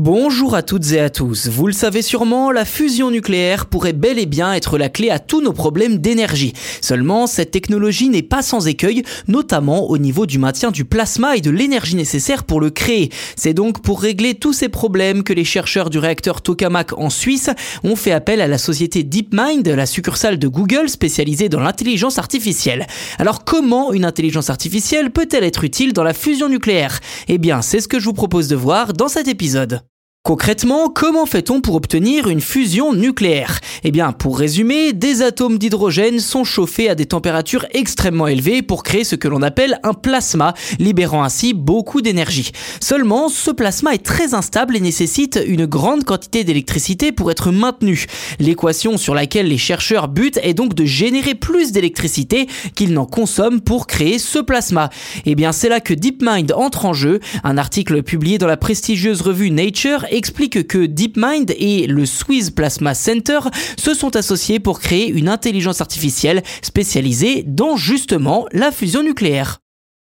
Bonjour à toutes et à tous. Vous le savez sûrement, la fusion nucléaire pourrait bel et bien être la clé à tous nos problèmes d'énergie. Seulement, cette technologie n'est pas sans écueil, notamment au niveau du maintien du plasma et de l'énergie nécessaire pour le créer. C'est donc pour régler tous ces problèmes que les chercheurs du réacteur Tokamak en Suisse ont fait appel à la société DeepMind, la succursale de Google spécialisée dans l'intelligence artificielle. Alors comment une intelligence artificielle peut-elle être utile dans la fusion nucléaire? Eh bien, c'est ce que je vous propose de voir dans cet épisode. Concrètement, comment fait-on pour obtenir une fusion nucléaire? Eh bien, pour résumer, des atomes d'hydrogène sont chauffés à des températures extrêmement élevées pour créer ce que l'on appelle un plasma, libérant ainsi beaucoup d'énergie. Seulement, ce plasma est très instable et nécessite une grande quantité d'électricité pour être maintenu. L'équation sur laquelle les chercheurs butent est donc de générer plus d'électricité qu'ils n'en consomment pour créer ce plasma. Eh bien, c'est là que DeepMind entre en jeu. Un article publié dans la prestigieuse revue Nature explique que DeepMind et le Swiss Plasma Center se sont associés pour créer une intelligence artificielle spécialisée dans justement la fusion nucléaire.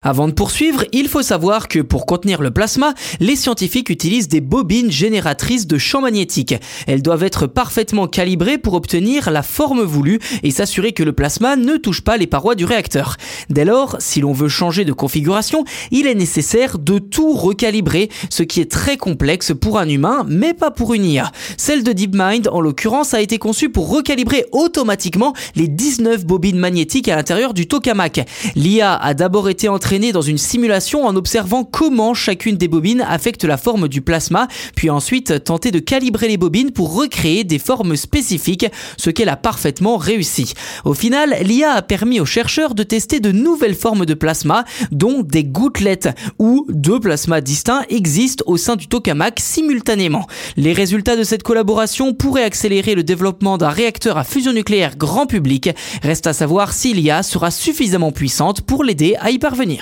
Avant de poursuivre, il faut savoir que pour contenir le plasma, les scientifiques utilisent des bobines génératrices de champs magnétiques. Elles doivent être parfaitement calibrées pour obtenir la forme voulue et s'assurer que le plasma ne touche pas les parois du réacteur. Dès lors, si l'on veut changer de configuration, il est nécessaire de tout recalibrer, ce qui est très complexe pour un humain, mais pas pour une IA. Celle de DeepMind, en l'occurrence, a été conçue pour recalibrer automatiquement les 19 bobines magnétiques à l'intérieur du tokamak. L'IA a d'abord été entraînée dans une simulation en observant comment chacune des bobines affecte la forme du plasma, puis ensuite tenter de calibrer les bobines pour recréer des formes spécifiques, ce qu'elle a parfaitement réussi. Au final, l'IA a permis aux chercheurs de tester de nouvelles formes de plasma, dont des gouttelettes, où deux plasmas distincts existent au sein du tokamak simultanément. Les résultats de cette collaboration pourraient accélérer le développement d'un réacteur à fusion nucléaire grand public. Reste à savoir si l'IA sera suffisamment puissante pour l'aider à y parvenir.